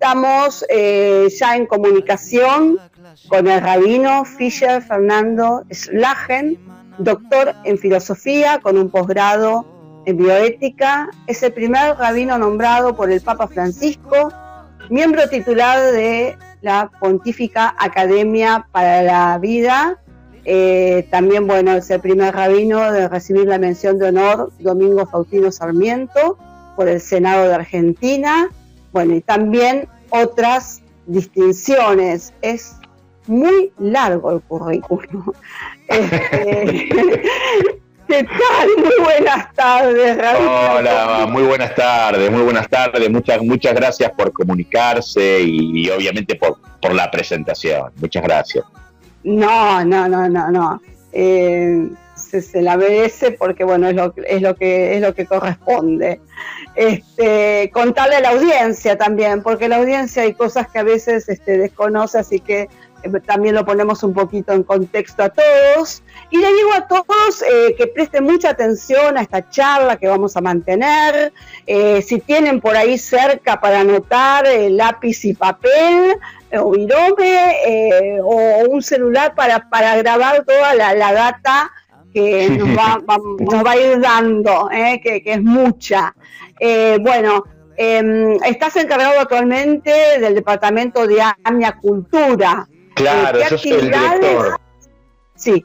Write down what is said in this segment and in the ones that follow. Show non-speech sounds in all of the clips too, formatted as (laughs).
estamos eh, ya en comunicación con el rabino Fischer Fernando Slagen, doctor en filosofía con un posgrado en bioética. Es el primer rabino nombrado por el Papa Francisco, miembro titular de la Pontífica Academia para la Vida. Eh, también, bueno, es el primer rabino de recibir la mención de honor Domingo Faustino Sarmiento por el Senado de Argentina. Bueno, y también otras distinciones. Es muy largo el currículum. (laughs) Este, (laughs) ¿Qué tal? Muy buenas tardes, Hola, muy buenas tardes, muy buenas tardes. Muchas, muchas gracias por comunicarse y, obviamente por, por la presentación. Muchas gracias. No, no, no, no, no. Eh, se, la merece porque bueno es lo, es lo que es lo que corresponde. Este contarle a la audiencia también porque la audiencia hay cosas que a veces este, desconoce así que eh, también lo ponemos un poquito en contexto a todos. Y le digo a todos eh, que presten mucha atención a esta charla que vamos a mantener. Eh, si tienen por ahí cerca para anotar lápiz y papel o virome o un celular para, para grabar toda la, la data que nos va, nos va a ir dando, ¿eh? que, es mucha. Eh, bueno, em, estás encargado actualmente del departamento de AMIA Cultura. Claro, yo soy el director. Sí.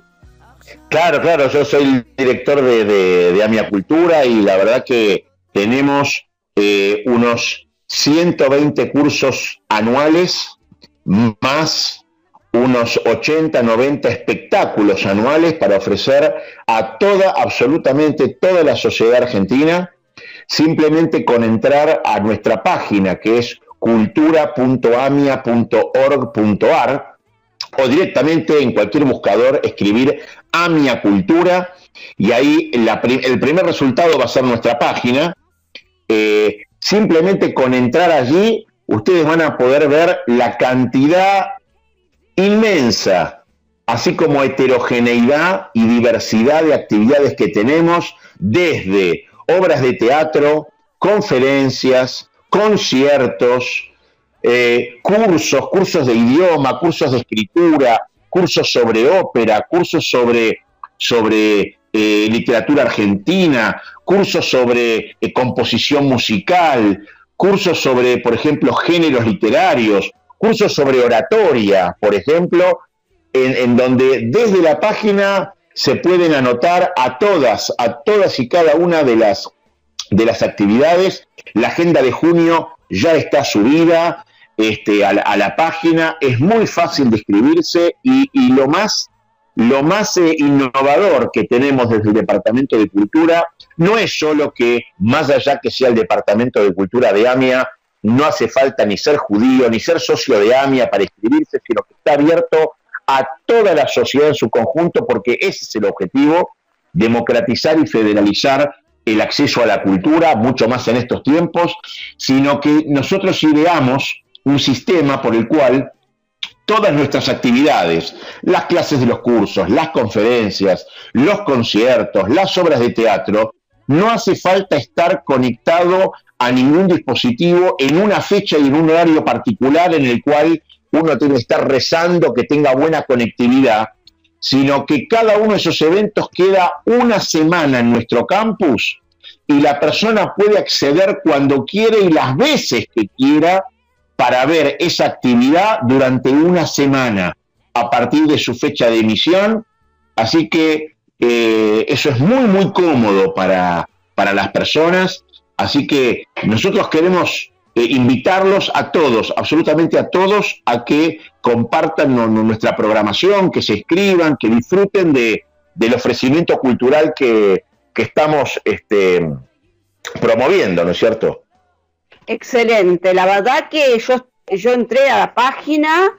Claro, claro, yo soy el director de, de, AMIA Cultura y la verdad que tenemos eh, unos 120 cursos anuales más unos 80, 90 espectáculos anuales para ofrecer a toda, absolutamente toda la sociedad argentina, simplemente con entrar a nuestra página que es cultura.amia.org.ar o directamente en cualquier buscador escribir Amia Cultura y ahí el primer resultado va a ser nuestra página. Eh, simplemente con entrar allí, ustedes van a poder ver la cantidad inmensa, así como heterogeneidad y diversidad de actividades que tenemos desde obras de teatro, conferencias, conciertos, eh, cursos, cursos de idioma, cursos de escritura, cursos sobre ópera, cursos sobre, sobre eh, literatura argentina, cursos sobre eh, composición musical, cursos sobre, por ejemplo, géneros literarios, cursos sobre oratoria, por ejemplo, en, donde desde la página se pueden anotar a todas, a todas y cada una de las, de las actividades. La agenda de junio ya está subida este, a, la, página, es muy fácil de inscribirse y, lo más, lo más eh, innovador que tenemos desde el Departamento de Cultura no es solo que, más allá que sea el Departamento de Cultura de AMIA, no hace falta ni ser judío, ni ser socio de AMIA para inscribirse, sino que está abierto a toda la sociedad en su conjunto, porque ese es el objetivo, democratizar y federalizar el acceso a la cultura, mucho más en estos tiempos, sino que nosotros ideamos un sistema por el cual todas nuestras actividades, las clases de los cursos, las conferencias, los conciertos, las obras de teatro, no hace falta estar conectado a ningún dispositivo en una fecha y en un horario particular en el cual uno tiene que estar rezando que tenga buena conectividad, sino que cada uno de esos eventos queda una semana en nuestro campus y la persona puede acceder cuando quiere y las veces que quiera para ver esa actividad durante una semana a partir de su fecha de emisión. Así que eh, eso es muy, muy cómodo para, para las personas Así que nosotros queremos eh, invitarlos a todos, absolutamente a todos, a que compartan nuestra programación, que se escriban, que disfruten de, del ofrecimiento cultural que, estamos este, promoviendo, ¿no es cierto? Excelente, la verdad que yo, yo entré a la página,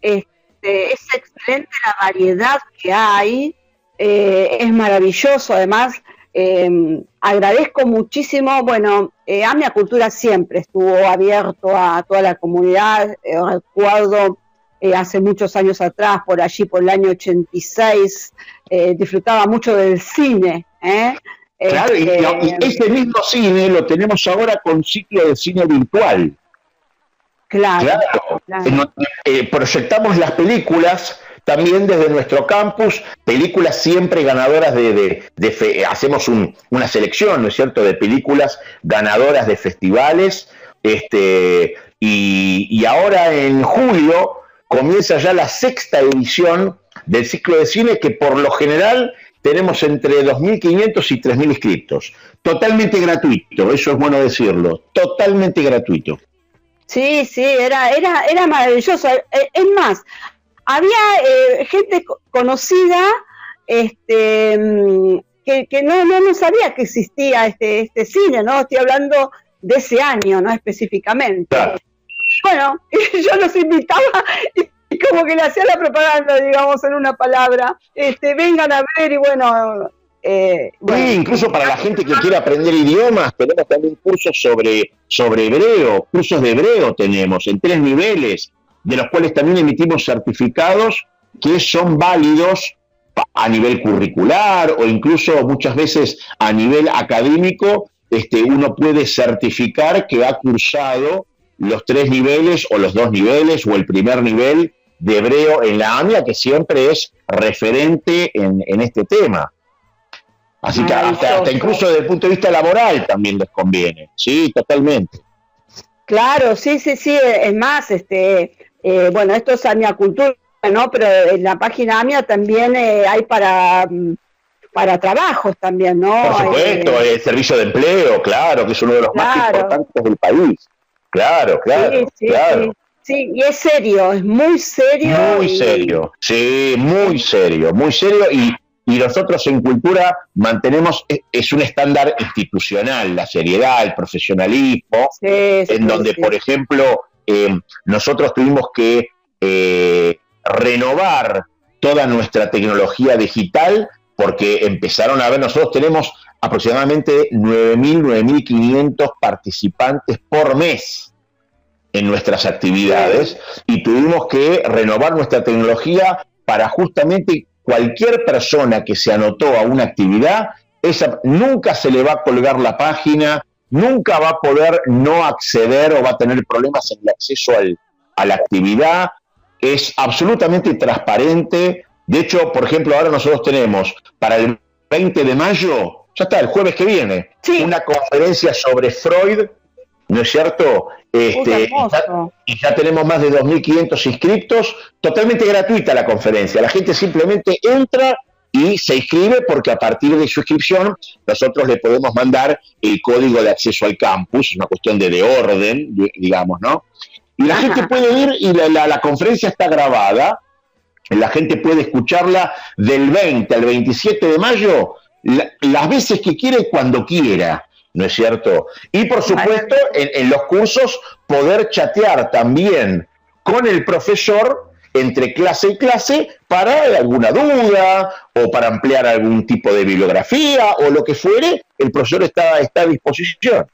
este, es excelente la variedad que hay, eh, es maravilloso además eh, agradezco muchísimo, bueno, eh, Amia Cultura siempre estuvo abierto a toda la comunidad, eh, recuerdo eh, hace muchos años atrás, por allí, por el año 86, disfrutaba mucho del cine. Claro, y, y, ese mismo cine lo tenemos ahora con ciclo de cine virtual. Claro. Eh, proyectamos las películas también desde nuestro campus, películas siempre ganadoras de, hacemos una selección, ¿no es cierto?, de películas ganadoras de festivales, este, y, ahora en julio comienza ya la sexta edición del ciclo de cine que por lo general tenemos entre 2.500 y 3.000 inscriptos. Totalmente gratuito, eso es bueno decirlo, totalmente gratuito. Sí, sí, era, era, era maravilloso. Eh, es más, había eh, gente conocida este, mm, que, no, no, sabía que existía este, este cine, ¿no? Estoy hablando de ese año, ¿no? Específicamente. Bueno, (laughs) yo los invitaba y como que le hacía la propaganda, digamos, en una palabra. Este, vengan a ver y bueno, eh, sí, incluso para la gente que quiere aprender idiomas, tenemos también cursos sobre, sobre hebreo, cursos de hebreo tenemos en tres niveles, de los cuales también emitimos certificados que son válidos a nivel curricular o incluso muchas veces a nivel académico, este, uno puede certificar que ha cursado los tres niveles o los dos niveles o el primer nivel de hebreo en la AMIA, que siempre es referente en, en este tema. Así que hasta, incluso desde el punto de vista laboral también les conviene, sí, totalmente. Claro, sí, sí, sí, es más, este, eh, bueno, esto es AMIA Cultura, ¿no? Pero en la página AMIA también eh, hay para, mm, para trabajos también, ¿no? Por supuesto, eh, el servicio de empleo, claro, que es uno de los más importantes del país. Claro, claro, sí, claro. Sí. Sí, y es serio, es muy serio. Muy serio, sí, muy serio, muy serio. Y y nosotros en cultura mantenemos, es un estándar institucional, la seriedad, el profesionalismo, en donde, por ejemplo, nosotros tuvimos que eh, renovar toda nuestra tecnología digital porque empezaron a ver, nosotros tenemos aproximadamente 9.000, 9.500 participantes por mes en nuestras actividades y tuvimos que renovar nuestra tecnología para justamente cualquier persona que se anotó a una actividad, esa, nunca se le va a colgar la página, nunca va a poder no acceder o va a tener problemas en el acceso a la actividad. Es absolutamente transparente. De hecho, por ejemplo, ahora nosotros tenemos para el 20 de mayo, ya está, el jueves que viene, una conferencia sobre Freud, ¿no es cierto? Este, y, ya, tenemos más de 2.500 inscriptos, totalmente gratuita la conferencia. La gente simplemente entra y se inscribe porque a partir de su inscripción nosotros le podemos mandar el código de acceso al campus, es una cuestión de, de orden, digamos, ¿no? Y la gente puede ir y la, la, conferencia está grabada, la gente puede escucharla del 20 al 27 de mayo, las veces que quiere, cuando quiera. ¿no es cierto? Y por supuesto, en, los cursos poder chatear también con el profesor entre clase y clase para alguna duda o para ampliar algún tipo de bibliografía o lo que fuere, el profesor está, está a disposición.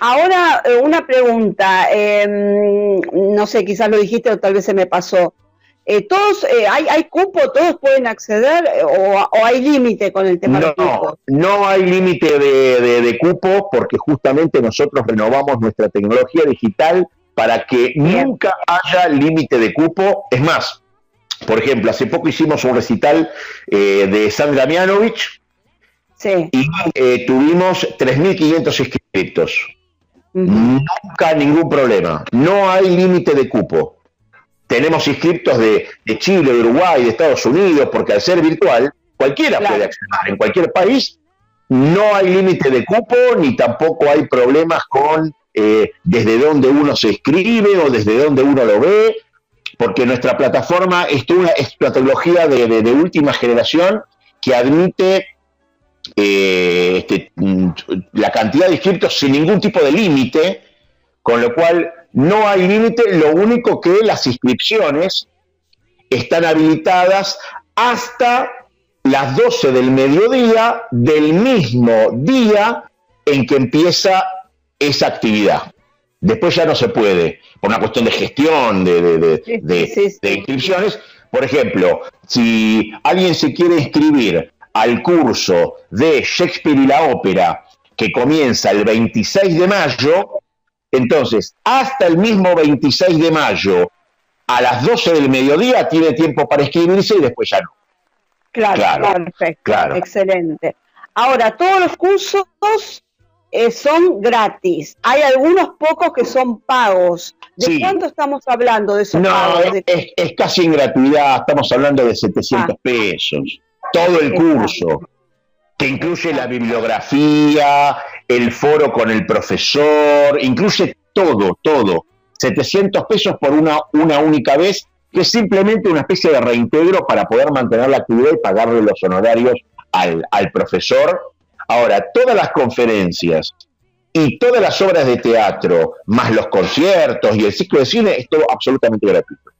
Ahora, eh, una pregunta, em, no sé, quizás lo dijiste o tal vez se me pasó. Eh, todos eh, hay, hay cupo, todos pueden acceder eh, o, hay límite con el tema no, cupo? No hay límite de, cupo porque justamente nosotros renovamos nuestra tecnología digital para que nunca haya límite de cupo. Es más, por ejemplo, hace poco hicimos un recital de Sandra Mianovich y tuvimos 3.500 inscritos. Nunca ningún problema. No hay límite de cupo. Tenemos inscriptos de, Chile, de Uruguay, de Estados Unidos, porque al ser virtual, cualquiera puede acceder. En cualquier país no hay límite de cupo, ni tampoco hay problemas con eh, desde dónde uno se inscribe o desde dónde uno lo ve, porque nuestra plataforma es una, tecnología de, última generación que admite eh, este, mm, la cantidad de inscriptos sin ningún tipo de límite, con lo cual no hay límite, lo único que las inscripciones están habilitadas hasta las 12 del mediodía del mismo día en que empieza esa actividad. Después ya no se puede, por una cuestión de gestión de, inscripciones. Por ejemplo, si alguien se quiere inscribir al curso de Shakespeare y la ópera que comienza el 26 de mayo, Entonces, hasta el mismo 26 de mayo, a las 12 del mediodía, tiene tiempo para inscribirse y después ya no. Claro, perfecto, excelente. Ahora, todos los cursos eh, son gratis. Hay algunos pocos que son pagos. ¿De cuánto estamos hablando de esos no, pagos? Es, casi en gratuidad, estamos hablando de 700 ah. pesos. Todo el curso, que incluye la bibliografía, el foro con el profesor, incluye todo, todo. 700 pesos por una, una única vez, que es simplemente una especie de reintegro para poder mantener la actividad y pagarle los honorarios al, al profesor. Ahora, todas las conferencias y todas las obras de teatro, más los conciertos y el ciclo de cine, es todo absolutamente gratuito.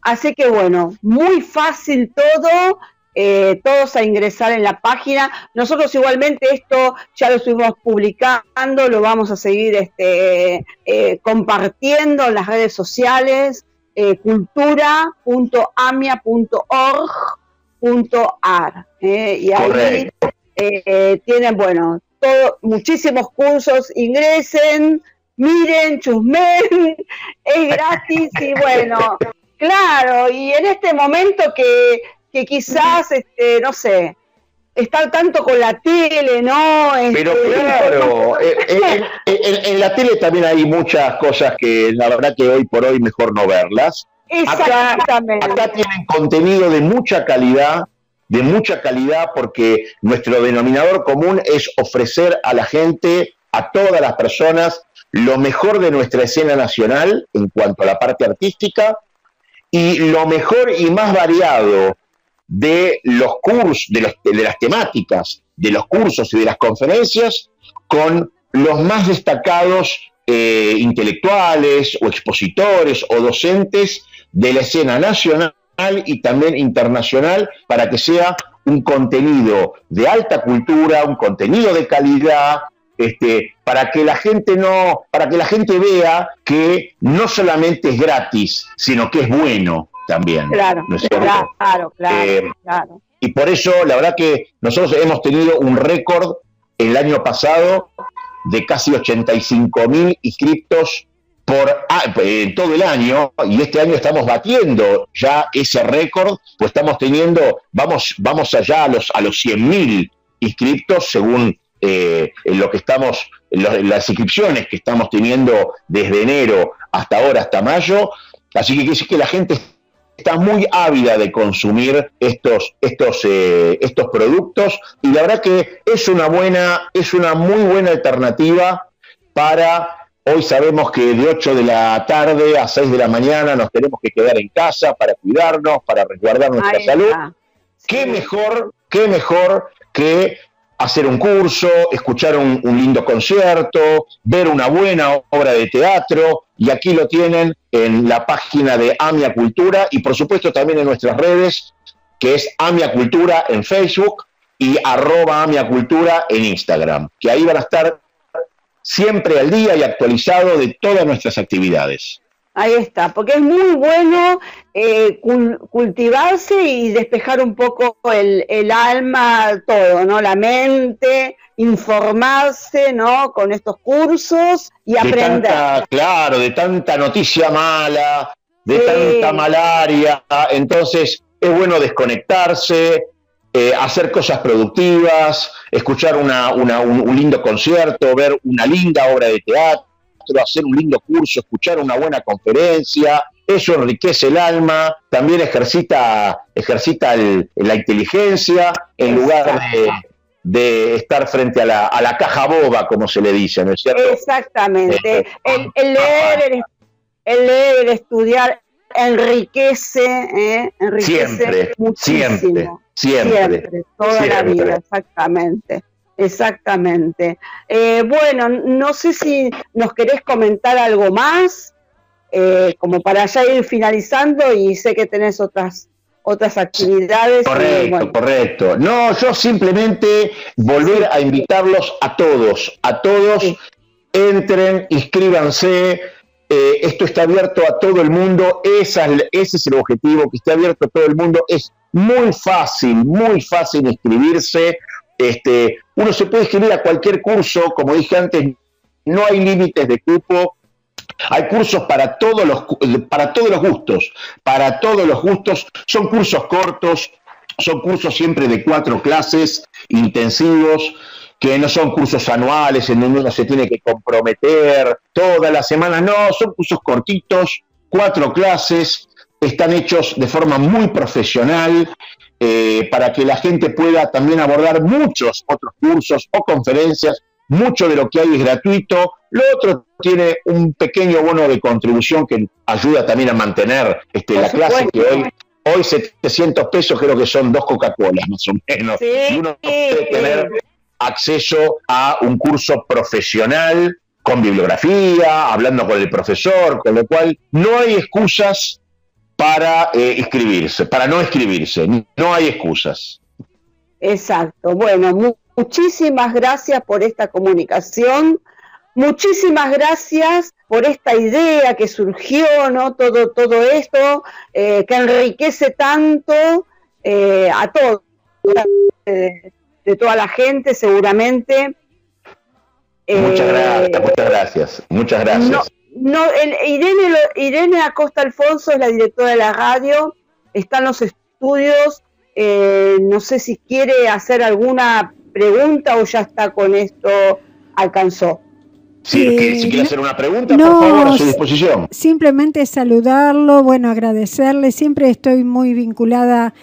Así que bueno, muy fácil todo, eh, todos a ingresar en la página. Nosotros igualmente esto ya lo estuvimos publicando, lo vamos a seguir este, eh, compartiendo en las redes sociales, eh, cultura.amia.org.ar. y ahí tienen, bueno, todo, muchísimos cursos, ingresen, miren, chusmen, (laughs) es gratis y bueno, claro, y en este momento que que quizás, este, no sé, estar tanto con la tele, ¿no? Pero este, claro, eh, eh, en, la tele también hay muchas cosas que la verdad que hoy por hoy mejor no verlas. Exactamente. Acá, acá tienen contenido de mucha calidad, de mucha calidad, porque nuestro denominador común es ofrecer a la gente, a todas las personas, lo mejor de nuestra escena nacional en cuanto a la parte artística y lo mejor y más variado de los cursos, de, las temáticas, de los cursos y de las conferencias con los más destacados eh, intelectuales o expositores o docentes de la escena nacional y también internacional para que sea un contenido de alta cultura, un contenido de calidad, este, para que la gente no, para que la gente vea que no solamente es gratis, sino que es bueno, también. Claro, claro, eh, claro, Y por eso, la verdad que nosotros hemos tenido un récord el año pasado de casi 85 mil inscriptos por en todo el año y este año estamos batiendo ya ese récord, pues estamos teniendo, vamos, vamos allá a los, a los 100 mil inscriptos según eh, lo que estamos, las inscripciones que estamos teniendo desde enero hasta ahora, hasta mayo. Así que quiere decir que la gente está muy ávida de consumir estos, estos, eh, estos productos y la verdad que es una buena, es una muy buena alternativa para Hoy sabemos que de 8 de la tarde a 6 de la mañana nos tenemos que quedar en casa para cuidarnos, para resguardar nuestra salud. ¿Qué mejor, qué mejor que hacer un curso, escuchar un, lindo concierto, ver una buena obra de teatro, y aquí lo tienen en la página de Amia Cultura y por supuesto también en nuestras redes, que es Amia Cultura en Facebook y arroba Amia Cultura en Instagram, que ahí van a estar siempre al día y actualizado de todas nuestras actividades. Ahí está, porque es muy bueno eh, cultivarse y despejar un poco el, el, alma, todo, ¿no? La mente, informarse, ¿no? Con estos cursos y aprender. claro, de tanta noticia mala, de tanta malaria, entonces es bueno desconectarse, eh, hacer cosas productivas, escuchar una, una, un lindo concierto, ver una linda obra de teatro hacer un lindo curso, escuchar una buena conferencia, eso enriquece el alma, también ejercita, ejercita la inteligencia en lugar de, estar frente a la, a la, caja boba, como se le dice, ¿no es cierto? Exactamente. Eh, el, leer, el, leer, el estudiar enriquece, ¿eh? enriquece siempre, muchísimo. Siempre, siempre, toda la vida, exactamente. Exactamente. Eh, bueno, no sé si nos querés comentar algo más, eh, como para ya ir finalizando y sé que tenés otras otras actividades. Correcto, correcto. No, yo simplemente volver a invitarlos a todos, a todos, entren, inscríbanse. Eh, esto está abierto a todo el mundo, ese es el objetivo, que esté abierto a todo el mundo. Es muy fácil, muy fácil inscribirse. Este, uno se puede inscribir a cualquier curso, como dije antes, no hay límites de cupo, hay cursos para todos los para todos los gustos, para todos los gustos, son cursos cortos, son cursos siempre de cuatro clases intensivos, que no son cursos anuales en donde uno se tiene que comprometer toda la semana, no, son cursos cortitos, cuatro clases, están hechos de forma muy profesional eh, para que la gente pueda también abordar muchos otros cursos o conferencias. Mucho de lo que hay es gratuito, lo otro tiene un pequeño bono de contribución que ayuda también a mantener este, la clase que hoy hoy 700 pesos creo que son dos Coca-Colas más o menos. y uno puede tener acceso a un curso profesional con bibliografía, hablando con el profesor, con lo cual no hay excusas para eh, inscribirse, para no inscribirse, no hay excusas. Exacto, bueno, muchísimas gracias por esta comunicación, muchísimas gracias por esta idea que surgió, ¿no? Todo, todo esto eh, que enriquece tanto eh, a todos de toda la gente, seguramente. Muchas eh, gracias, muchas gracias, muchas gracias. No, Irene, Irene Acosta Alfonso es la directora de la radio, está en los estudios, eh, no sé si quiere hacer alguna pregunta o ya está con esto, alcanzó. Sí, si quiere hacer una pregunta, por favor, a su disposición. Simplemente saludarlo, bueno, agradecerle, siempre estoy muy vinculada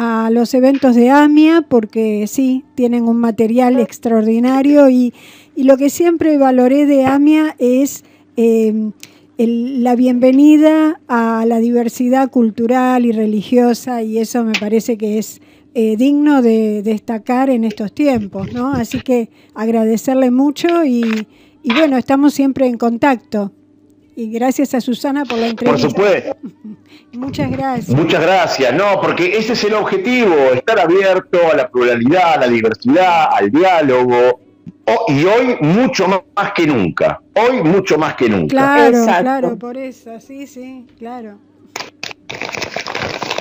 a los eventos de AMIA porque sí, tienen un material extraordinario y, lo que siempre valoré de AMIA es eh, la bienvenida a la diversidad cultural y religiosa y eso me parece que es eh, digno de destacar en estos tiempos, ¿no? Así que agradecerle mucho y, y bueno, estamos siempre en contacto. Y gracias a Susana por la entrevista. Por supuesto. Muchas gracias. Muchas gracias. No, porque ese es el objetivo, estar abierto a la pluralidad, a la diversidad, al diálogo. y hoy mucho más que nunca. Hoy mucho más que nunca. Claro, claro, por eso. Sí, sí, claro.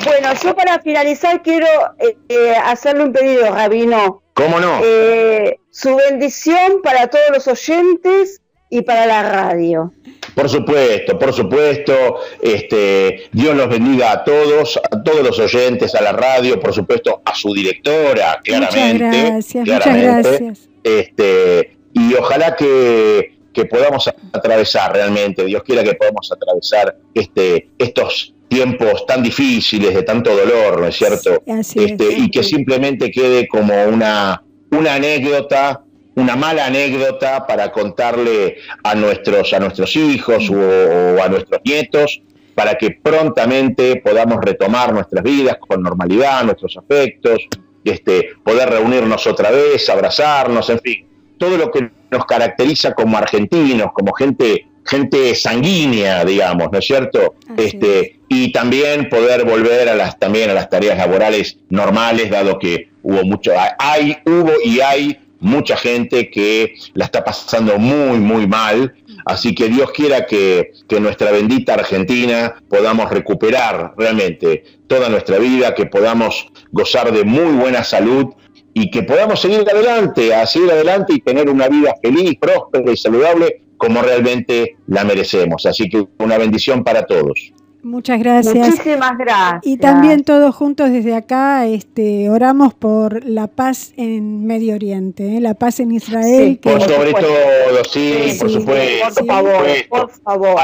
Bueno, yo para finalizar quiero eh, eh, hacerle un pedido, Rabino. ¿Cómo no? Eh, su bendición para todos los oyentes y para la radio. Por supuesto, por supuesto, este, Dios los bendiga a todos, a todos los oyentes, a la radio, por supuesto, a su directora, claramente. Muchas gracias, muchas gracias. Este, y ojalá que, podamos atravesar realmente, Dios quiera que podamos atravesar este, estos tiempos tan difíciles, de tanto dolor, ¿no es cierto? este, y que simplemente quede como una, una anécdota una mala anécdota para contarle a nuestros, a nuestros hijos o, a nuestros nietos, para que prontamente podamos retomar nuestras vidas con normalidad, nuestros afectos, este, poder reunirnos otra vez, abrazarnos, en fin, todo lo que nos caracteriza como argentinos, como gente, gente sanguínea, digamos, ¿no es cierto? este, y también poder volver a las, también a las tareas laborales normales, dado que hubo mucho, hay, hubo y hay mucha gente que la está pasando muy, muy mal. Así que Dios quiera que, que, nuestra bendita Argentina podamos recuperar realmente toda nuestra vida, que podamos gozar de muy buena salud y que podamos seguir adelante, a seguir adelante y tener una vida feliz, próspera y saludable como realmente la merecemos. Así que una bendición para todos. Muchas gracias. Muchísimas gracias. Y también todos juntos desde acá este, oramos por la paz en Medio Oriente, ¿eh? la paz en Israel. por sobre todo, sí, por supuesto. Por favor, por favor.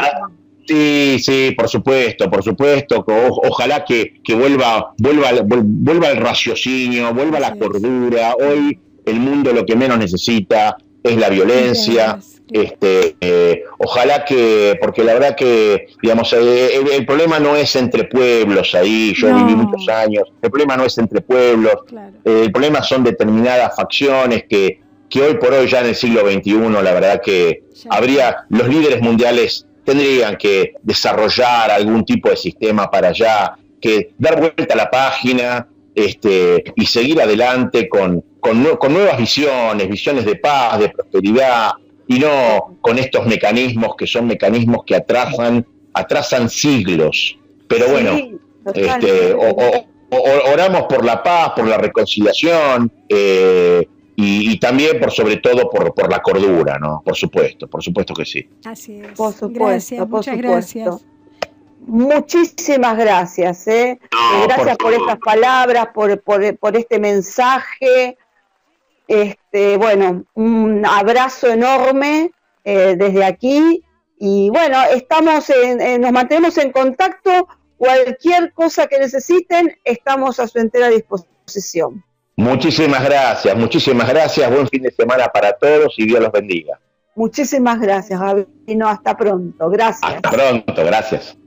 Sí, sí, por supuesto, por supuesto. ojalá que, que vuelva, vuelva, vuelva el raciocinio, vuelva la cordura. Hoy el mundo lo que menos necesita es la violencia. Este, eh, ojalá que, porque la verdad que, digamos, el, problema no es entre pueblos ahí, yo viví muchos años, el problema no es entre pueblos, el problema son determinadas facciones que, que hoy por hoy ya en el siglo XXI, la verdad que habría, los líderes mundiales tendrían que desarrollar algún tipo de sistema para allá, que dar vuelta a la página este, y seguir adelante con, con, con nuevas visiones, visiones de paz, de prosperidad, y no con estos mecanismos que son mecanismos que atrasan, atrasan siglos. Pero bueno, este, oramos por la paz, por la reconciliación, eh, y, también por sobre todo por, por la cordura, ¿no? Por supuesto, por supuesto que sí. Así es. Por supuesto, gracias, muchas gracias. Muchísimas gracias, ¿eh? gracias por, estas palabras, por, por, por, este mensaje. Este, bueno, un abrazo enorme eh, desde aquí y bueno, estamos en, nos mantenemos en contacto. Cualquier cosa que necesiten, estamos a su entera disposición. Muchísimas gracias, muchísimas gracias. Buen fin de semana para todos y Dios los bendiga. Muchísimas gracias, Gabino. Hasta pronto. Gracias. Hasta pronto, gracias.